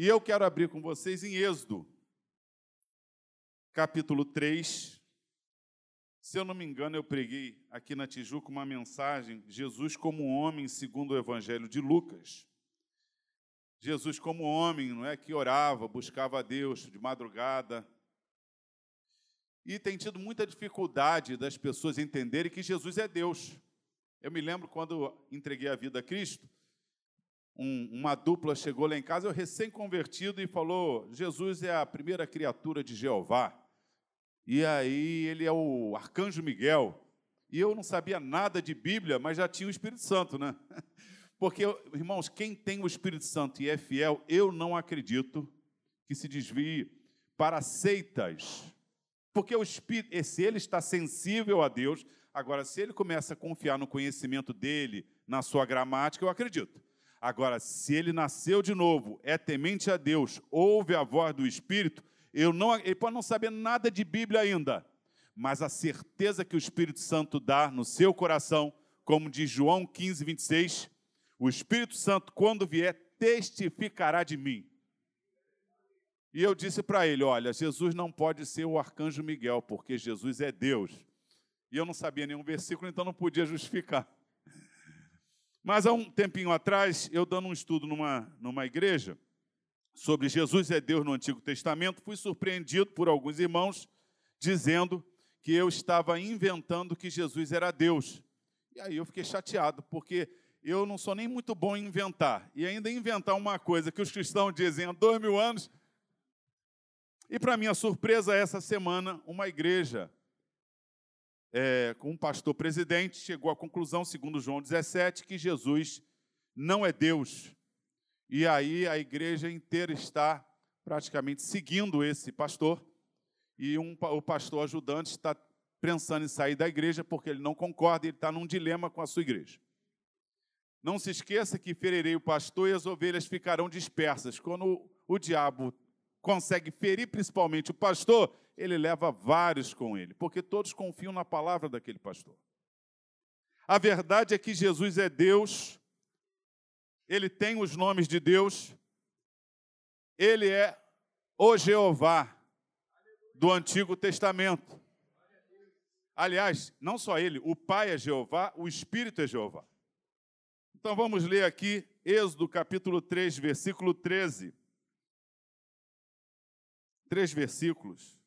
E eu quero abrir com vocês em Êxodo, capítulo 3. Se eu não me engano, eu preguei aqui na Tijuca uma mensagem, Jesus como homem, segundo o Evangelho de Lucas. Jesus como homem, não é que orava, buscava a Deus de madrugada. E tem tido muita dificuldade das pessoas entenderem que Jesus é Deus. Eu me lembro quando entreguei a vida a Cristo, um, uma dupla chegou lá em casa, eu recém-convertido, e falou: Jesus é a primeira criatura de Jeová. E aí ele é o arcanjo Miguel. E eu não sabia nada de Bíblia, mas já tinha o Espírito Santo, né? Porque, irmãos, quem tem o Espírito Santo e é fiel, eu não acredito que se desvie para seitas. Porque o Espírito, se ele está sensível a Deus, agora, se ele começa a confiar no conhecimento dele, na sua gramática, eu acredito. Agora, se ele nasceu de novo, é temente a Deus, ouve a voz do Espírito, eu não, ele pode não saber nada de Bíblia ainda, mas a certeza que o Espírito Santo dá no seu coração, como diz João 15, 26, o Espírito Santo, quando vier, testificará de mim. E eu disse para ele: Olha, Jesus não pode ser o arcanjo Miguel, porque Jesus é Deus. E eu não sabia nenhum versículo, então não podia justificar. Mas há um tempinho atrás, eu dando um estudo numa, numa igreja sobre Jesus é Deus no Antigo Testamento, fui surpreendido por alguns irmãos dizendo que eu estava inventando que Jesus era Deus. E aí eu fiquei chateado, porque eu não sou nem muito bom em inventar. E ainda inventar uma coisa que os cristãos dizem há dois mil anos. E para minha surpresa, essa semana, uma igreja é, com um pastor presidente, chegou à conclusão, segundo João 17, que Jesus não é Deus. E aí a igreja inteira está praticamente seguindo esse pastor, e um, o pastor ajudante está pensando em sair da igreja porque ele não concorda ele está num dilema com a sua igreja. Não se esqueça que ferirei o pastor e as ovelhas ficarão dispersas. Quando o diabo consegue ferir principalmente o pastor, ele leva vários com ele, porque todos confiam na palavra daquele pastor. A verdade é que Jesus é Deus, ele tem os nomes de Deus, ele é o Jeová do Antigo Testamento. Aliás, não só ele, o Pai é Jeová, o Espírito é Jeová. Então vamos ler aqui Êxodo capítulo 3, versículo 13. Três versículos.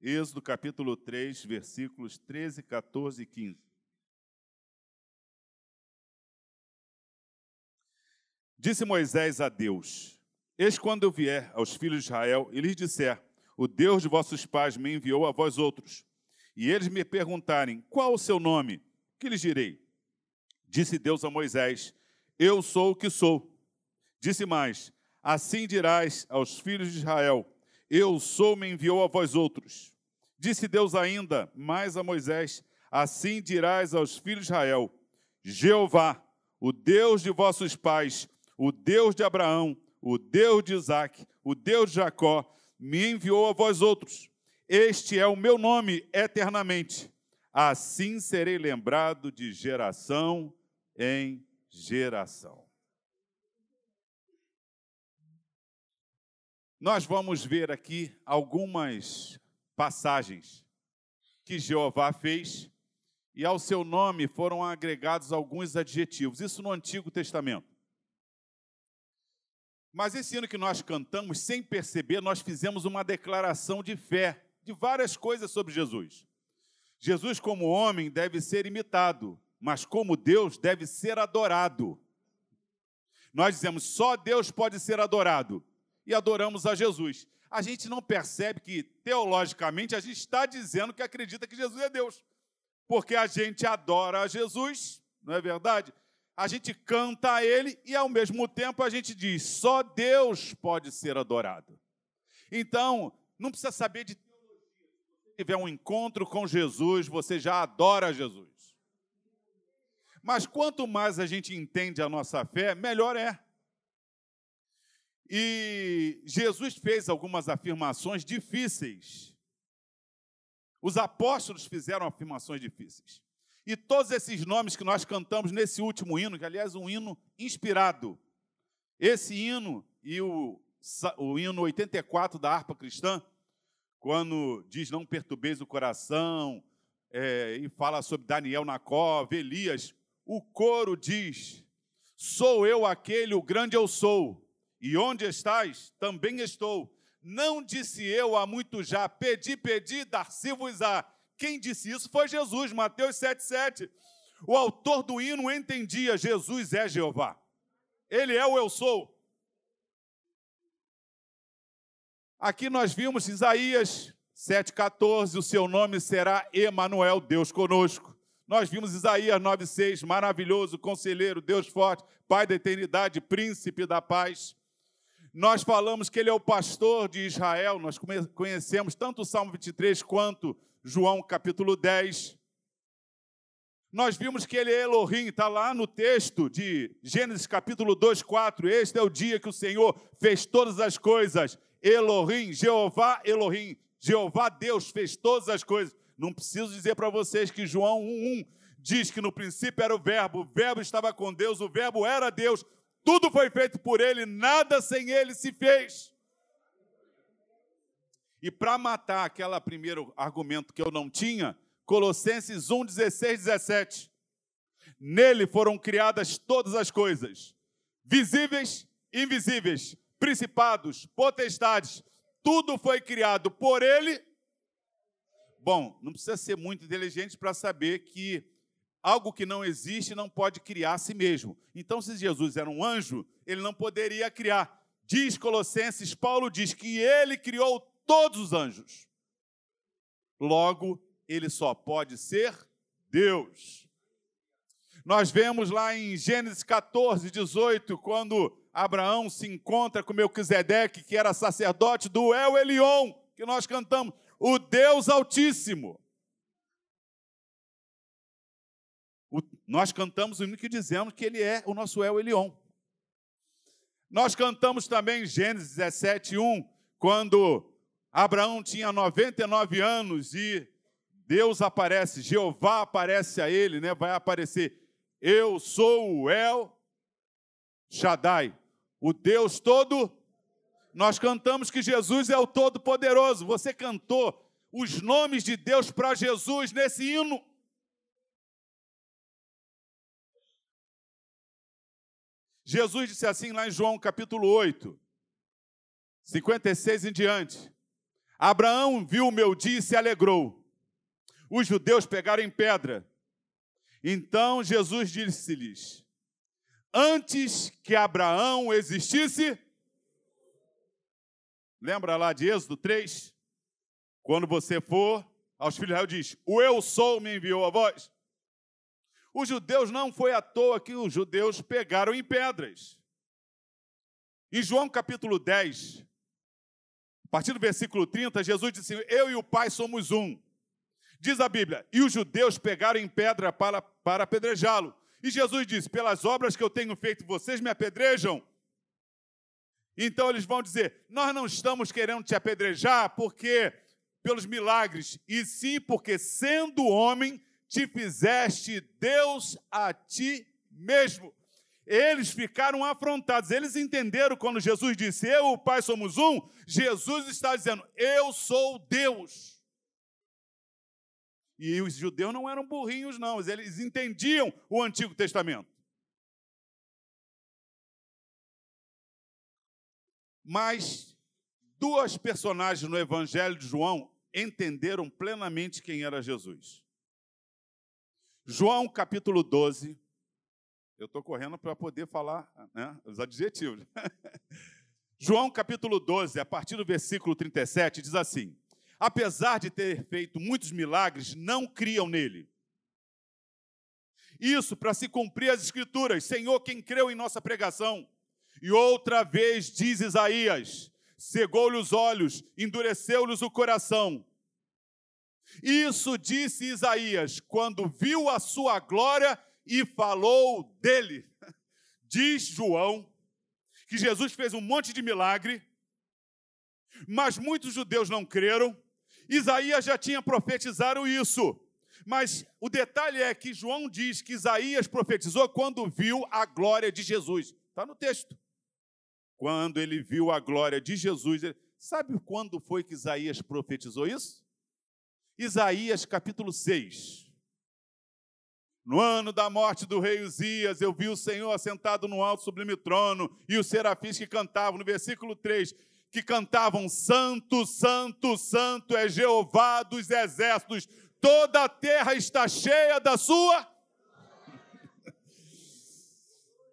Êxodo capítulo 3, versículos 13, 14 e 15. Disse Moisés a Deus: Eis quando eu vier aos filhos de Israel e lhes disser: O Deus de vossos pais me enviou a vós outros. E eles me perguntarem: Qual o seu nome? Que lhes direi? Disse Deus a Moisés: Eu sou o que sou. Disse mais: Assim dirás aos filhos de Israel: eu sou, me enviou a vós outros. Disse Deus ainda mais a Moisés: Assim dirás aos filhos de Israel: Jeová, o Deus de vossos pais, o Deus de Abraão, o Deus de Isaac, o Deus de Jacó, me enviou a vós outros. Este é o meu nome eternamente. Assim serei lembrado de geração em geração. Nós vamos ver aqui algumas passagens que Jeová fez e ao seu nome foram agregados alguns adjetivos. Isso no Antigo Testamento. Mas esse ano que nós cantamos, sem perceber, nós fizemos uma declaração de fé de várias coisas sobre Jesus. Jesus, como homem, deve ser imitado, mas como Deus, deve ser adorado. Nós dizemos só Deus pode ser adorado e adoramos a Jesus. A gente não percebe que, teologicamente, a gente está dizendo que acredita que Jesus é Deus. Porque a gente adora a Jesus, não é verdade? A gente canta a Ele e, ao mesmo tempo, a gente diz: só Deus pode ser adorado. Então, não precisa saber de teologia. Se tiver um encontro com Jesus, você já adora Jesus. Mas quanto mais a gente entende a nossa fé, melhor é. E Jesus fez algumas afirmações difíceis Os apóstolos fizeram afirmações difíceis. E todos esses nomes que nós cantamos nesse último hino, que aliás é um hino inspirado, esse hino e o, o hino 84 da harpa cristã, quando diz não perturbeis o coração, é, e fala sobre Daniel na cova, Elias, o coro diz: Sou eu aquele, o grande eu sou, e onde estás, também estou. Não disse eu há muito já, pedi, pedi, dar-se-vos-á. Quem disse isso foi Jesus, Mateus 7,7. O autor do hino entendia: Jesus é Jeová. Ele é o eu sou. Aqui nós vimos Isaías 7,14, o seu nome será Emanuel, Deus conosco. Nós vimos Isaías 9,6, maravilhoso, conselheiro, Deus forte, Pai da eternidade, príncipe da paz. Nós falamos que ele é o pastor de Israel, nós conhecemos tanto o Salmo 23 quanto João capítulo 10. Nós vimos que ele é Elohim, está lá no texto de Gênesis capítulo 2, 4. Este é o dia que o Senhor fez todas as coisas. Elohim, Jeová Elohim, Jeová Deus fez todas as coisas. Não preciso dizer para vocês que João 1:1 diz que no princípio era o verbo, o verbo estava com Deus, o verbo era Deus. Tudo foi feito por ele, nada sem ele se fez. E para matar aquele primeiro argumento que eu não tinha, Colossenses 1, 16, 17. Nele foram criadas todas as coisas, visíveis e invisíveis, principados, potestades, tudo foi criado por ele. Bom, não precisa ser muito inteligente para saber que algo que não existe não pode criar a si mesmo. Então, se Jesus era um anjo, ele não poderia criar. Diz Colossenses, Paulo diz que ele criou todos os anjos. Logo, ele só pode ser Deus. Nós vemos lá em Gênesis 14, 18, quando Abraão se encontra com Melquisedeque, que era sacerdote do El Elion, que nós cantamos, o Deus Altíssimo. O, nós cantamos o hino que dizemos que ele é o nosso El Elion. Nós cantamos também Gênesis 17, 1, quando Abraão tinha 99 anos e Deus aparece, Jeová aparece a ele, né? vai aparecer. Eu sou o El Shaddai, o Deus todo. Nós cantamos que Jesus é o Todo-Poderoso. Você cantou os nomes de Deus para Jesus nesse hino. Jesus disse assim lá em João capítulo 8, 56 em diante: Abraão viu o meu dia e se alegrou. Os judeus pegaram em pedra. Então Jesus disse-lhes: antes que Abraão existisse. Lembra lá de Êxodo 3? Quando você for aos filhos de Israel, diz: O eu sou me enviou a vós. Os judeus não foi à toa que os judeus pegaram em pedras. Em João capítulo 10, a partir do versículo 30, Jesus disse: Eu e o Pai somos um. Diz a Bíblia: E os judeus pegaram em pedra para, para apedrejá-lo. E Jesus disse: Pelas obras que eu tenho feito, vocês me apedrejam. Então eles vão dizer: Nós não estamos querendo te apedrejar porque pelos milagres, e sim porque sendo homem te fizeste Deus a ti mesmo. Eles ficaram afrontados. Eles entenderam quando Jesus disse: Eu o Pai somos um. Jesus está dizendo: Eu sou Deus. E os judeus não eram burrinhos, não, eles entendiam o Antigo Testamento. Mas duas personagens no Evangelho de João entenderam plenamente quem era Jesus. João capítulo 12. Eu estou correndo para poder falar né, os adjetivos. João capítulo 12, a partir do versículo 37, diz assim: apesar de ter feito muitos milagres, não criam nele. Isso para se cumprir as Escrituras: Senhor, quem creu em nossa pregação? E outra vez diz Isaías: cegou-lhe os olhos, endureceu-lhes o coração. Isso disse Isaías quando viu a sua glória e falou dele. Diz João que Jesus fez um monte de milagre, mas muitos judeus não creram, Isaías já tinha profetizado isso. Mas o detalhe é que João diz que Isaías profetizou quando viu a glória de Jesus. Está no texto. Quando ele viu a glória de Jesus. Ele... Sabe quando foi que Isaías profetizou isso? Isaías capítulo 6. No ano da morte do rei Uzias, eu vi o Senhor assentado no alto sublime trono e os serafins que cantavam, no versículo 3, que cantavam: Santo, Santo, Santo é Jeová dos exércitos, toda a terra está cheia da sua.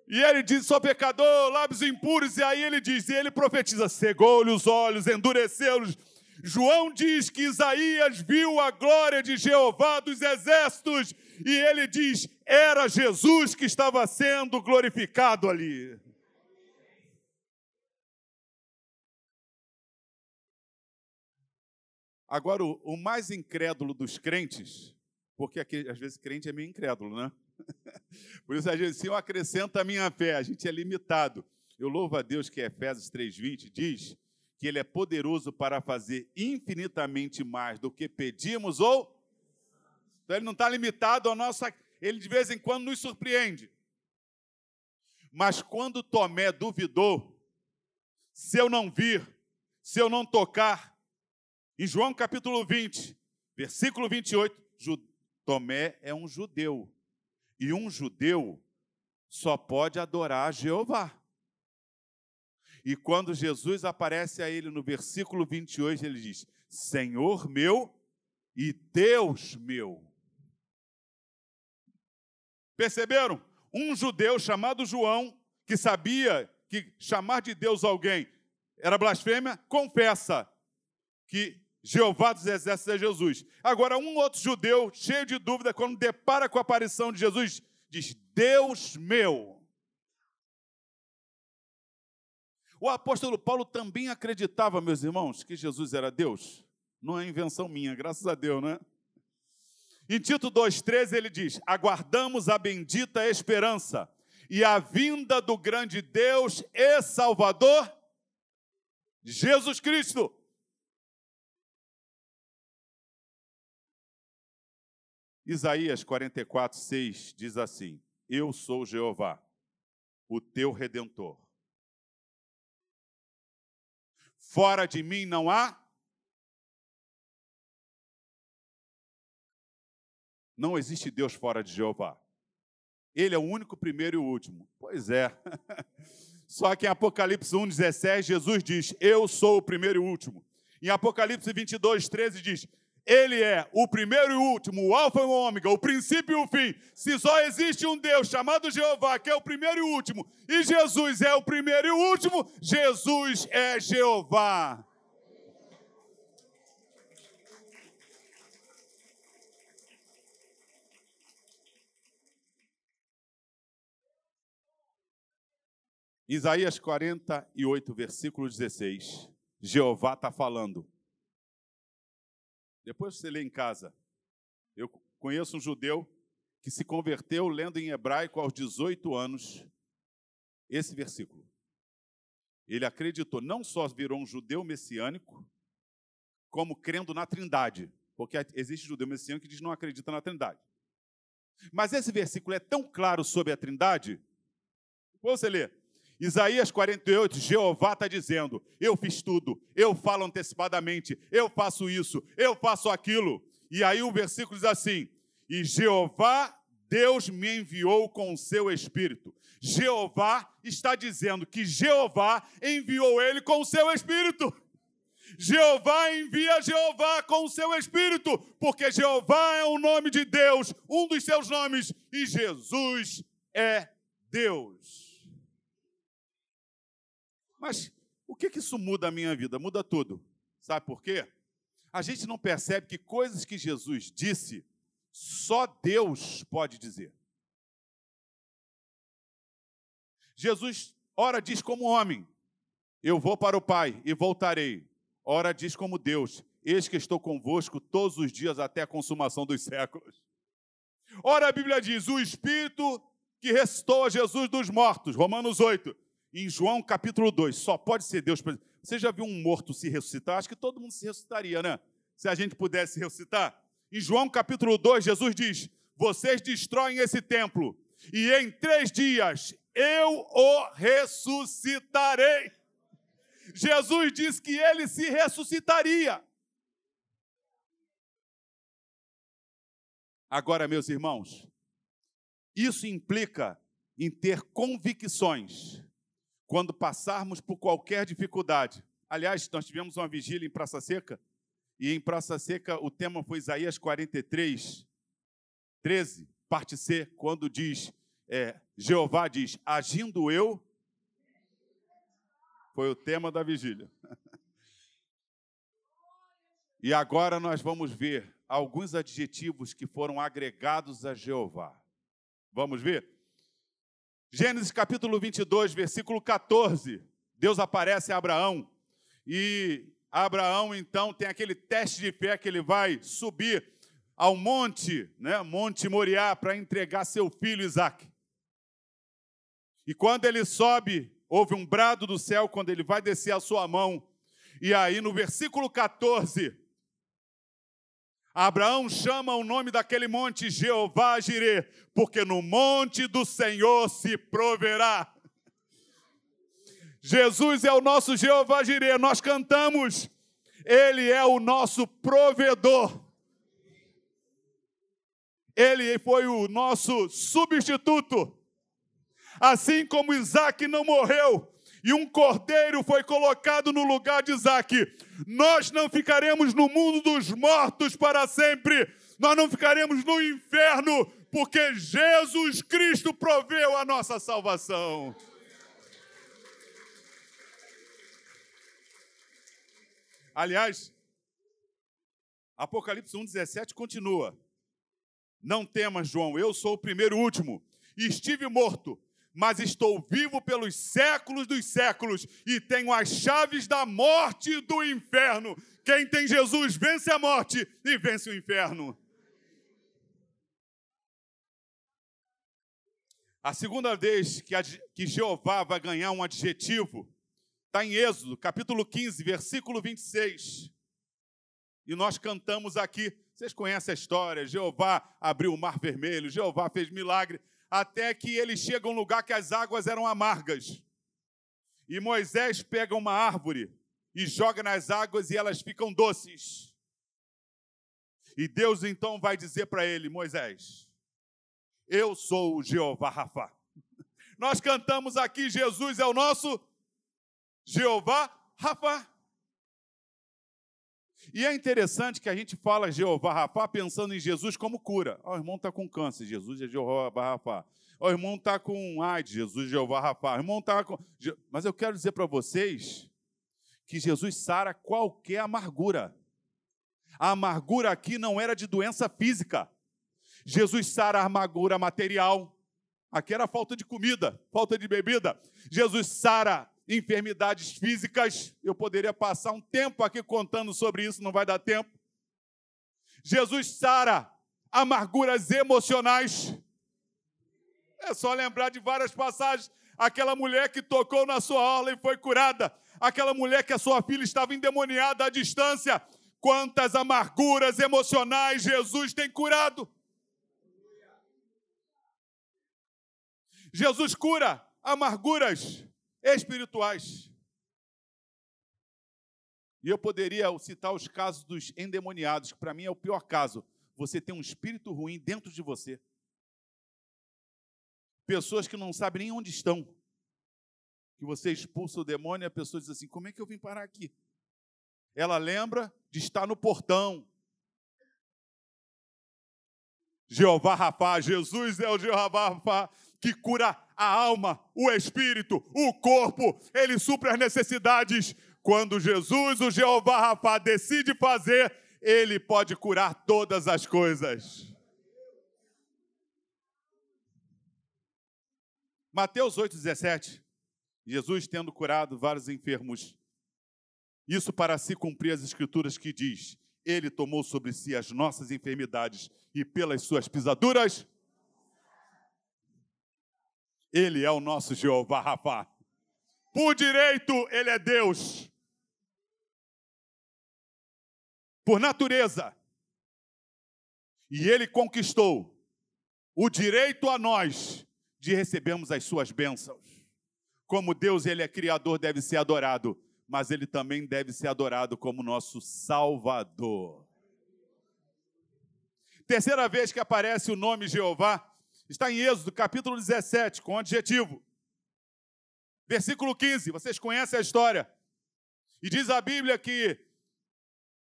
E ele diz: sou pecador, lábios impuros, e aí ele diz, e ele profetiza: cegou-lhe os olhos, endureceu-los. João diz que Isaías viu a glória de Jeová dos exércitos, e ele diz: era Jesus que estava sendo glorificado ali. Agora, o, o mais incrédulo dos crentes, porque aqui, às vezes crente é meio incrédulo, né? Por isso, a gente, se eu acrescento a minha fé, a gente é limitado. Eu louvo a Deus que Efésios 3,20 diz que Ele é poderoso para fazer infinitamente mais do que pedimos ou. Então, Ele não está limitado ao nosso. Ele de vez em quando nos surpreende. Mas quando Tomé duvidou, se eu não vir, se eu não tocar, em João capítulo 20, versículo 28, Tomé é um judeu. E um judeu só pode adorar a Jeová. E quando Jesus aparece a ele no versículo 28, ele diz: Senhor meu e Deus meu. Perceberam? Um judeu chamado João, que sabia que chamar de Deus alguém era blasfêmia, confessa que Jeová dos Exércitos é Jesus. Agora, um outro judeu, cheio de dúvida, quando depara com a aparição de Jesus, diz: Deus meu. O apóstolo Paulo também acreditava, meus irmãos, que Jesus era Deus. Não é invenção minha, graças a Deus, né? Em Tito 2,13 ele diz: Aguardamos a bendita esperança e a vinda do grande Deus e Salvador, Jesus Cristo Isaías 44, 6 diz assim: Eu sou Jeová, o teu redentor. Fora de mim não há. Não existe Deus fora de Jeová. Ele é o único, primeiro e o último. Pois é. Só que em Apocalipse 1,17, Jesus diz: Eu sou o primeiro e o último. Em Apocalipse 22, 13 diz: ele é o primeiro e o último, o alfa e o ômega, o princípio e o fim. Se só existe um Deus chamado Jeová, que é o primeiro e o último, e Jesus é o primeiro e o último, Jesus é Jeová. Isaías 48, versículo 16. Jeová está falando. Depois você lê em casa. Eu conheço um judeu que se converteu lendo em hebraico aos 18 anos esse versículo. Ele acreditou, não só virou um judeu messiânico, como crendo na Trindade, porque existe judeu messiânico que diz não acredita na Trindade. Mas esse versículo é tão claro sobre a Trindade, você lê, Isaías 48, Jeová está dizendo: Eu fiz tudo, eu falo antecipadamente, eu faço isso, eu faço aquilo. E aí o versículo diz assim: E Jeová, Deus me enviou com o seu espírito. Jeová está dizendo que Jeová enviou ele com o seu espírito. Jeová envia Jeová com o seu espírito, porque Jeová é o nome de Deus, um dos seus nomes, e Jesus é Deus. Mas o que, que isso muda a minha vida? Muda tudo. Sabe por quê? A gente não percebe que coisas que Jesus disse, só Deus pode dizer. Jesus, ora, diz como homem: Eu vou para o Pai e voltarei. Ora, diz como Deus: Eis que estou convosco todos os dias até a consumação dos séculos. Ora, a Bíblia diz: O Espírito que restou a Jesus dos mortos, Romanos 8, em João capítulo 2, só pode ser Deus. Você já viu um morto se ressuscitar? Acho que todo mundo se ressuscitaria, né? se a gente pudesse recitar? Em João capítulo 2, Jesus diz: Vocês destroem esse templo, e em três dias eu o ressuscitarei. Jesus disse que ele se ressuscitaria. Agora, meus irmãos, isso implica em ter convicções quando passarmos por qualquer dificuldade. Aliás, nós tivemos uma vigília em Praça Seca, e em Praça Seca o tema foi Isaías 43, 13, parte C, quando diz, é, Jeová diz, agindo eu, foi o tema da vigília. E agora nós vamos ver alguns adjetivos que foram agregados a Jeová. Vamos ver? Gênesis capítulo 22, versículo 14. Deus aparece a Abraão e Abraão então tem aquele teste de fé que ele vai subir ao monte, né, Monte Moriá, para entregar seu filho Isaque. E quando ele sobe, houve um brado do céu quando ele vai descer a sua mão. E aí no versículo 14, Abraão chama o nome daquele monte Jeová Jirê, porque no monte do Senhor se proverá. Jesus é o nosso Jeová Jirê, nós cantamos, Ele é o nosso provedor. Ele foi o nosso substituto. Assim como Isaac não morreu, e um cordeiro foi colocado no lugar de Isaac. Nós não ficaremos no mundo dos mortos para sempre, nós não ficaremos no inferno, porque Jesus Cristo proveu a nossa salvação. Aliás, Apocalipse 1,17 continua. Não temas, João, eu sou o primeiro e último. Estive morto, mas estou vivo pelos séculos dos séculos e tenho as chaves da morte e do inferno. Quem tem Jesus vence a morte e vence o inferno. A segunda vez que, que Jeová vai ganhar um adjetivo está em Êxodo, capítulo 15, versículo 26. E nós cantamos aqui. Vocês conhecem a história? Jeová abriu o mar vermelho, Jeová fez milagre até que ele chega a um lugar que as águas eram amargas. E Moisés pega uma árvore e joga nas águas e elas ficam doces. E Deus então vai dizer para ele: Moisés, eu sou o Jeová Rafa. Nós cantamos aqui: Jesus é o nosso Jeová Rafa. E é interessante que a gente fala Jeová Rafa pensando em Jesus como cura. Oh, o irmão está com câncer, Jesus é Jeová Rafa. Oh, o irmão está com AIDS, Jesus é Jeová Rafa. O irmão está com. Mas eu quero dizer para vocês que Jesus sara qualquer amargura. A amargura aqui não era de doença física. Jesus sara a amargura material. Aqui era falta de comida, falta de bebida. Jesus sara enfermidades físicas. Eu poderia passar um tempo aqui contando sobre isso, não vai dar tempo. Jesus sara amarguras emocionais. É só lembrar de várias passagens. Aquela mulher que tocou na sua orla e foi curada. Aquela mulher que a sua filha estava endemoniada à distância. Quantas amarguras emocionais Jesus tem curado. Jesus cura amarguras espirituais. E eu poderia citar os casos dos endemoniados, que para mim é o pior caso. Você tem um espírito ruim dentro de você. Pessoas que não sabem nem onde estão. Que você expulsa o demônio e a pessoa diz assim: como é que eu vim parar aqui? Ela lembra de estar no portão. Jeová Rafa, Jesus é o Jeová Rafa que cura a alma, o espírito, o corpo, ele supre as necessidades. Quando Jesus, o Jeová Rafa, decide fazer, ele pode curar todas as coisas. Mateus 8,17. Jesus tendo curado vários enfermos. Isso para se cumprir as escrituras que diz: Ele tomou sobre si as nossas enfermidades e pelas suas pisaduras ele é o nosso Jeová Rafa. Por direito, Ele é Deus. por natureza. E ele conquistou o direito a nós de recebermos as suas bênçãos. Como Deus, ele é criador, deve ser adorado, mas ele também deve ser adorado como nosso Salvador. Terceira vez que aparece o nome Jeová está em Êxodo, capítulo 17, com adjetivo. Versículo 15, vocês conhecem a história. E diz a Bíblia que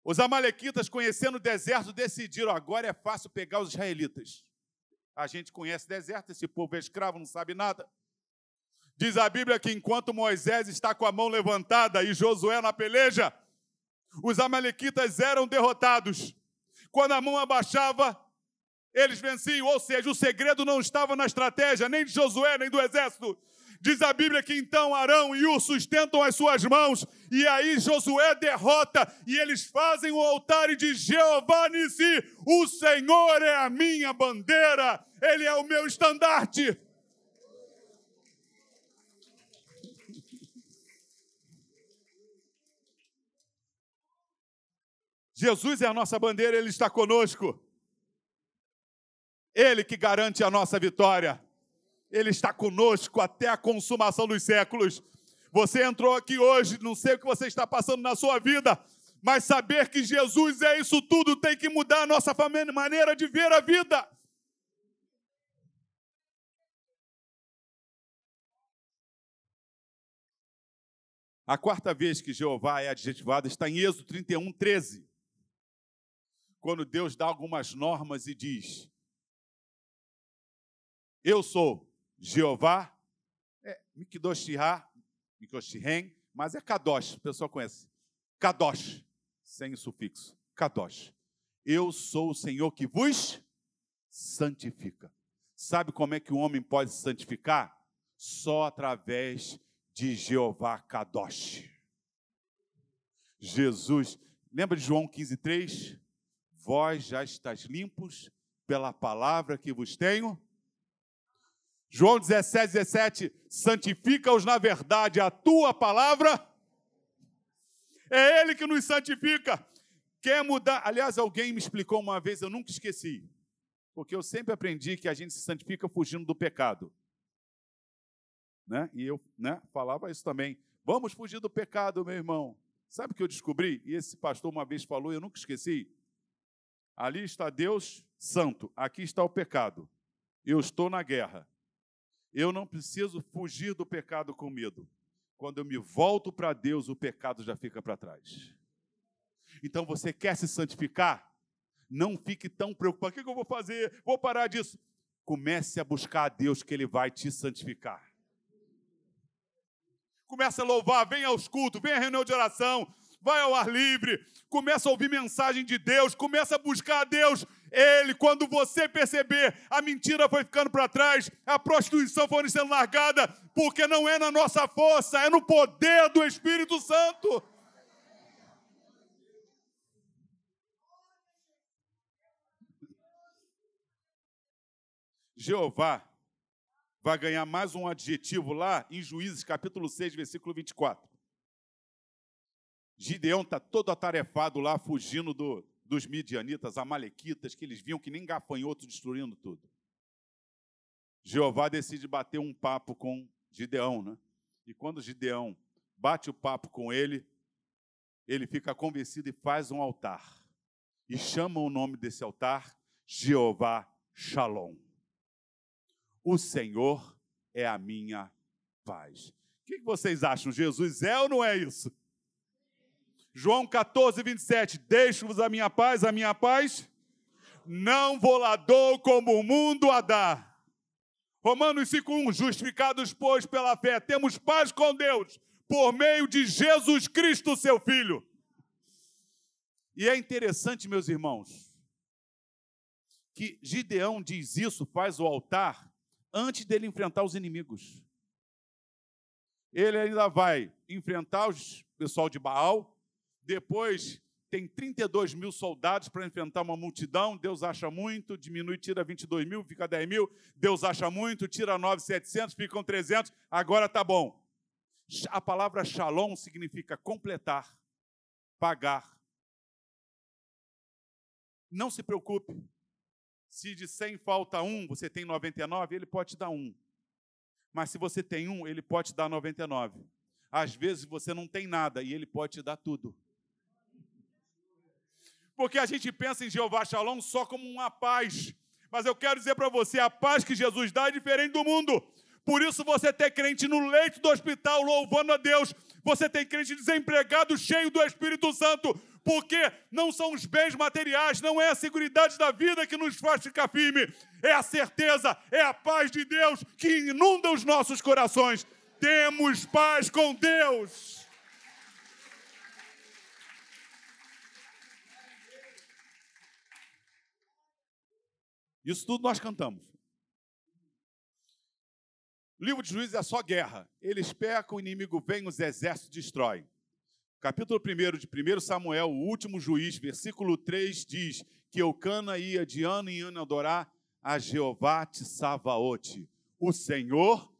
os amalequitas, conhecendo o deserto, decidiram: agora é fácil pegar os israelitas. A gente conhece deserto, esse povo é escravo, não sabe nada. Diz a Bíblia que enquanto Moisés está com a mão levantada e Josué na peleja, os amalequitas eram derrotados. Quando a mão abaixava, eles venciam. Ou seja, o segredo não estava na estratégia, nem de Josué, nem do exército. Diz a Bíblia que então Arão e Ur sustentam as suas mãos, e aí Josué derrota, e eles fazem o altar e diz: Jeová Nissi, o Senhor é a minha bandeira, Ele é o meu estandarte. Jesus é a nossa bandeira, Ele está conosco. Ele que garante a nossa vitória. Ele está conosco até a consumação dos séculos. Você entrou aqui hoje, não sei o que você está passando na sua vida, mas saber que Jesus é isso tudo tem que mudar a nossa maneira de ver a vida. A quarta vez que Jeová é adjetivado está em Êxodo 31, 13. Quando Deus dá algumas normas e diz: Eu sou Jeová, é Mikdoshihá, Mikoshihen, mas é Kadosh, o pessoal conhece. Kadosh, sem sufixo. Kadosh. Eu sou o Senhor que vos santifica. Sabe como é que o homem pode se santificar? Só através de Jeová Kadosh. Jesus, lembra de João 15,3? Vós já estáis limpos pela palavra que vos tenho João 17, 17, santifica-os na verdade, a tua palavra é Ele que nos santifica. Quer mudar? Aliás, alguém me explicou uma vez, eu nunca esqueci, porque eu sempre aprendi que a gente se santifica fugindo do pecado. Né? E eu né, falava isso também. Vamos fugir do pecado, meu irmão. Sabe o que eu descobri? E esse pastor uma vez falou, eu nunca esqueci. Ali está Deus santo, aqui está o pecado. Eu estou na guerra. Eu não preciso fugir do pecado com medo. Quando eu me volto para Deus, o pecado já fica para trás. Então você quer se santificar? Não fique tão preocupado. O que eu vou fazer? Vou parar disso. Comece a buscar a Deus que Ele vai te santificar. Comece a louvar, venha aos cultos, venha à reunião de oração, vai ao ar livre, começa a ouvir mensagem de Deus, começa a buscar a Deus. Ele, quando você perceber, a mentira foi ficando para trás, a prostituição foi sendo largada, porque não é na nossa força, é no poder do Espírito Santo. Jeová vai ganhar mais um adjetivo lá em Juízes capítulo 6, versículo 24. Gideão está todo atarefado lá, fugindo do, dos midianitas, amalequitas, que eles viam que nem gafanhoto destruindo tudo. Jeová decide bater um papo com Gideão, né? E quando Gideão bate o papo com ele, ele fica convencido e faz um altar. E chama o nome desse altar Jeová Shalom. O Senhor é a minha paz. O que vocês acham? Jesus é ou não é isso? João 14, 27. Deixo-vos a minha paz, a minha paz. Não vou lá dou como o mundo a dá. Romanos 5,1. Justificados, pois, pela fé, temos paz com Deus, por meio de Jesus Cristo, seu Filho. E é interessante, meus irmãos, que Gideão diz isso, faz o altar, antes dele enfrentar os inimigos. Ele ainda vai enfrentar os pessoal de Baal, depois tem 32 mil soldados para enfrentar uma multidão. Deus acha muito, diminui, tira 22 mil, fica 10 mil. Deus acha muito, tira 9,700, ficam 300. Agora tá bom. A palavra shalom significa completar, pagar. Não se preocupe. Se de 100 falta um, você tem 99, ele pode te dar um. Mas se você tem um, ele pode te dar 99. Às vezes você não tem nada e ele pode te dar tudo. Porque a gente pensa em Jeová Shalom só como uma paz. Mas eu quero dizer para você, a paz que Jesus dá é diferente do mundo. Por isso você tem crente no leito do hospital louvando a Deus. Você tem crente desempregado cheio do Espírito Santo. Porque não são os bens materiais, não é a segurança da vida que nos faz ficar firme. É a certeza, é a paz de Deus que inunda os nossos corações. Temos paz com Deus. Isso tudo nós cantamos. O livro de Juízes é só guerra. Eles pecam, o inimigo vem, os exércitos destroem. Capítulo 1 de 1 Samuel, o último juiz, versículo 3 diz que Eucana ia de ano em ano adorar a Jeová Tsavaote, o Senhor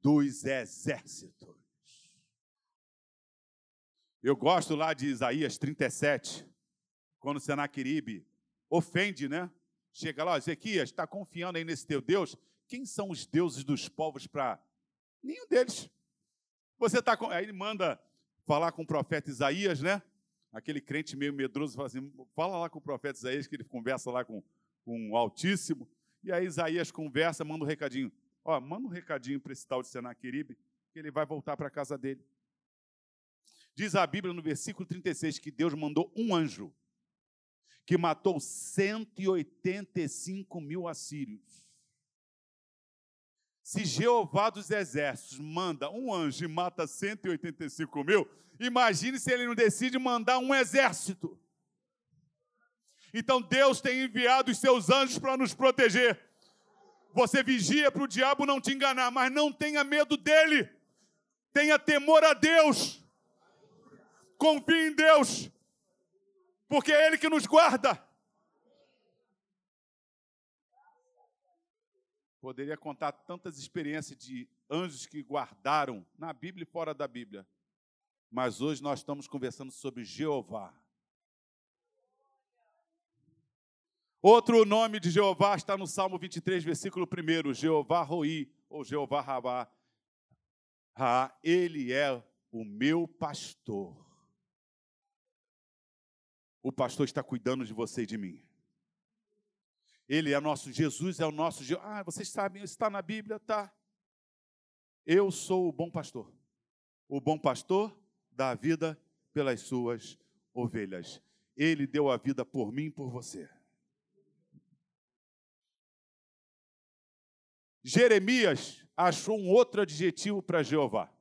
dos exércitos. Eu gosto lá de Isaías 37, quando Senaqueribe ofende, né? Chega lá, Ezequias, está confiando aí nesse teu Deus? Quem são os deuses dos povos para. Nenhum deles. Você está. Com... Aí ele manda falar com o profeta Isaías, né? Aquele crente meio medroso fala assim: fala lá com o profeta Isaías, que ele conversa lá com, com o Altíssimo. E aí Isaías conversa, manda um recadinho. Ó, manda um recadinho para esse tal de Senaqueribe, que ele vai voltar para a casa dele. Diz a Bíblia no versículo 36 que Deus mandou um anjo que matou 185 mil assírios. Se Jeová dos exércitos manda um anjo e mata 185 mil, imagine se ele não decide mandar um exército. Então Deus tem enviado os seus anjos para nos proteger. Você vigia para o diabo não te enganar, mas não tenha medo dele. Tenha temor a Deus. Confie em Deus porque é Ele que nos guarda. Poderia contar tantas experiências de anjos que guardaram na Bíblia e fora da Bíblia. Mas hoje nós estamos conversando sobre Jeová. Outro nome de Jeová está no Salmo 23, versículo 1. Jeová Roi, ou Jeová Rabá. Ah, ele é o meu pastor o pastor está cuidando de você e de mim. Ele é nosso, Jesus é o nosso. Ah, vocês sabem, está na Bíblia, tá? Eu sou o bom pastor. O bom pastor dá a vida pelas suas ovelhas. Ele deu a vida por mim e por você. Jeremias achou um outro adjetivo para Jeová.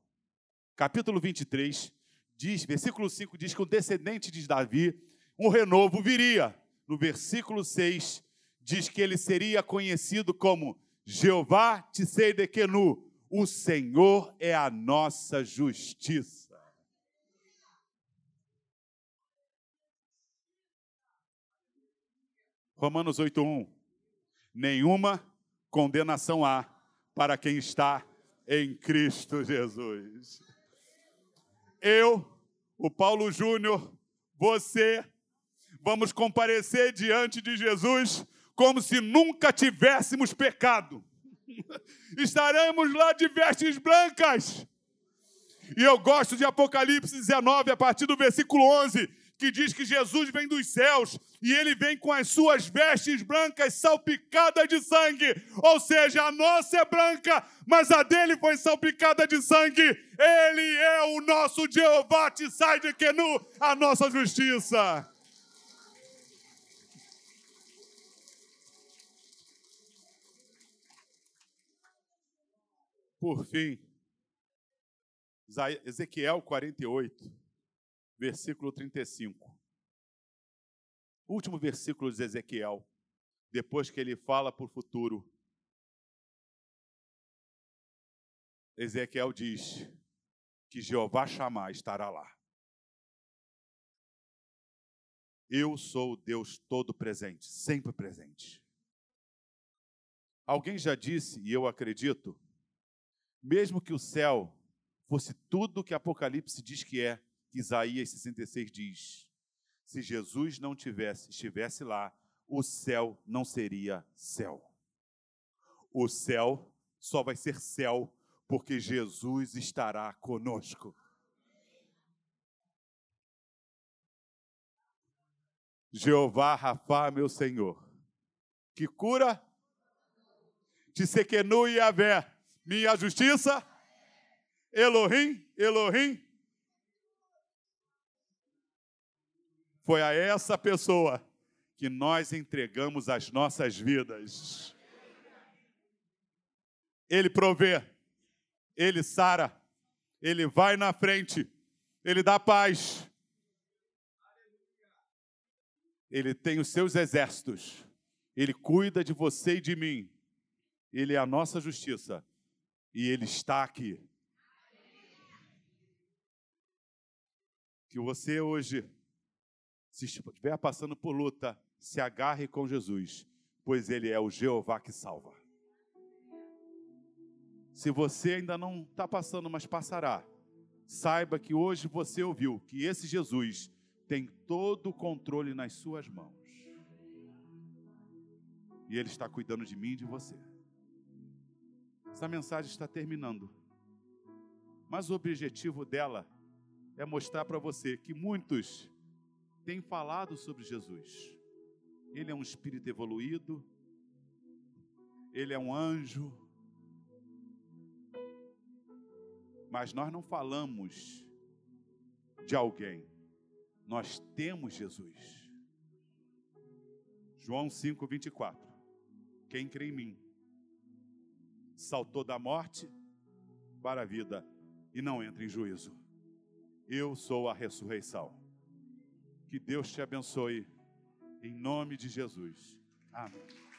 Capítulo 23, diz, versículo 5 diz que o descendente de Davi um renovo viria. No versículo 6, diz que ele seria conhecido como Jeová Tseidekenu, o Senhor é a nossa justiça. Romanos 8:1 Nenhuma condenação há para quem está em Cristo Jesus. Eu, o Paulo Júnior, você, vamos comparecer diante de Jesus como se nunca tivéssemos pecado. Estaremos lá de vestes brancas. E eu gosto de Apocalipse 19, a partir do versículo 11, que diz que Jesus vem dos céus e ele vem com as suas vestes brancas salpicadas de sangue. Ou seja, a nossa é branca, mas a dele foi salpicada de sangue. Ele é o nosso Jeová sai de Kenu, a nossa justiça. Por fim, Ezequiel 48, versículo 35. Último versículo de Ezequiel, depois que ele fala para o futuro. Ezequiel diz que Jeová chamar estará lá. Eu sou o Deus todo presente, sempre presente. Alguém já disse, e eu acredito, mesmo que o céu fosse tudo que Apocalipse diz que é, que Isaías 66 diz, se Jesus não tivesse, estivesse lá, o céu não seria céu. O céu só vai ser céu porque Jesus estará conosco. Jeová Rafa, meu Senhor, que cura, te e Yahvé, minha justiça, Elohim, Elohim. Foi a essa pessoa que nós entregamos as nossas vidas. Ele provê, ele sara, ele vai na frente, ele dá paz. Ele tem os seus exércitos, ele cuida de você e de mim. Ele é a nossa justiça e ele está aqui. Que você hoje, se estiver passando por luta, se agarre com Jesus, pois Ele é o Jeová que salva. Se você ainda não está passando, mas passará, saiba que hoje você ouviu que esse Jesus tem todo o controle nas suas mãos. E Ele está cuidando de mim e de você. Essa mensagem está terminando. Mas o objetivo dela é mostrar para você que muitos têm falado sobre Jesus. Ele é um espírito evoluído, ele é um anjo, mas nós não falamos de alguém, nós temos Jesus. João 5, 24. Quem crê em mim saltou da morte para a vida e não entra em juízo. Eu sou a ressurreição. Que Deus te abençoe, em nome de Jesus. Amém.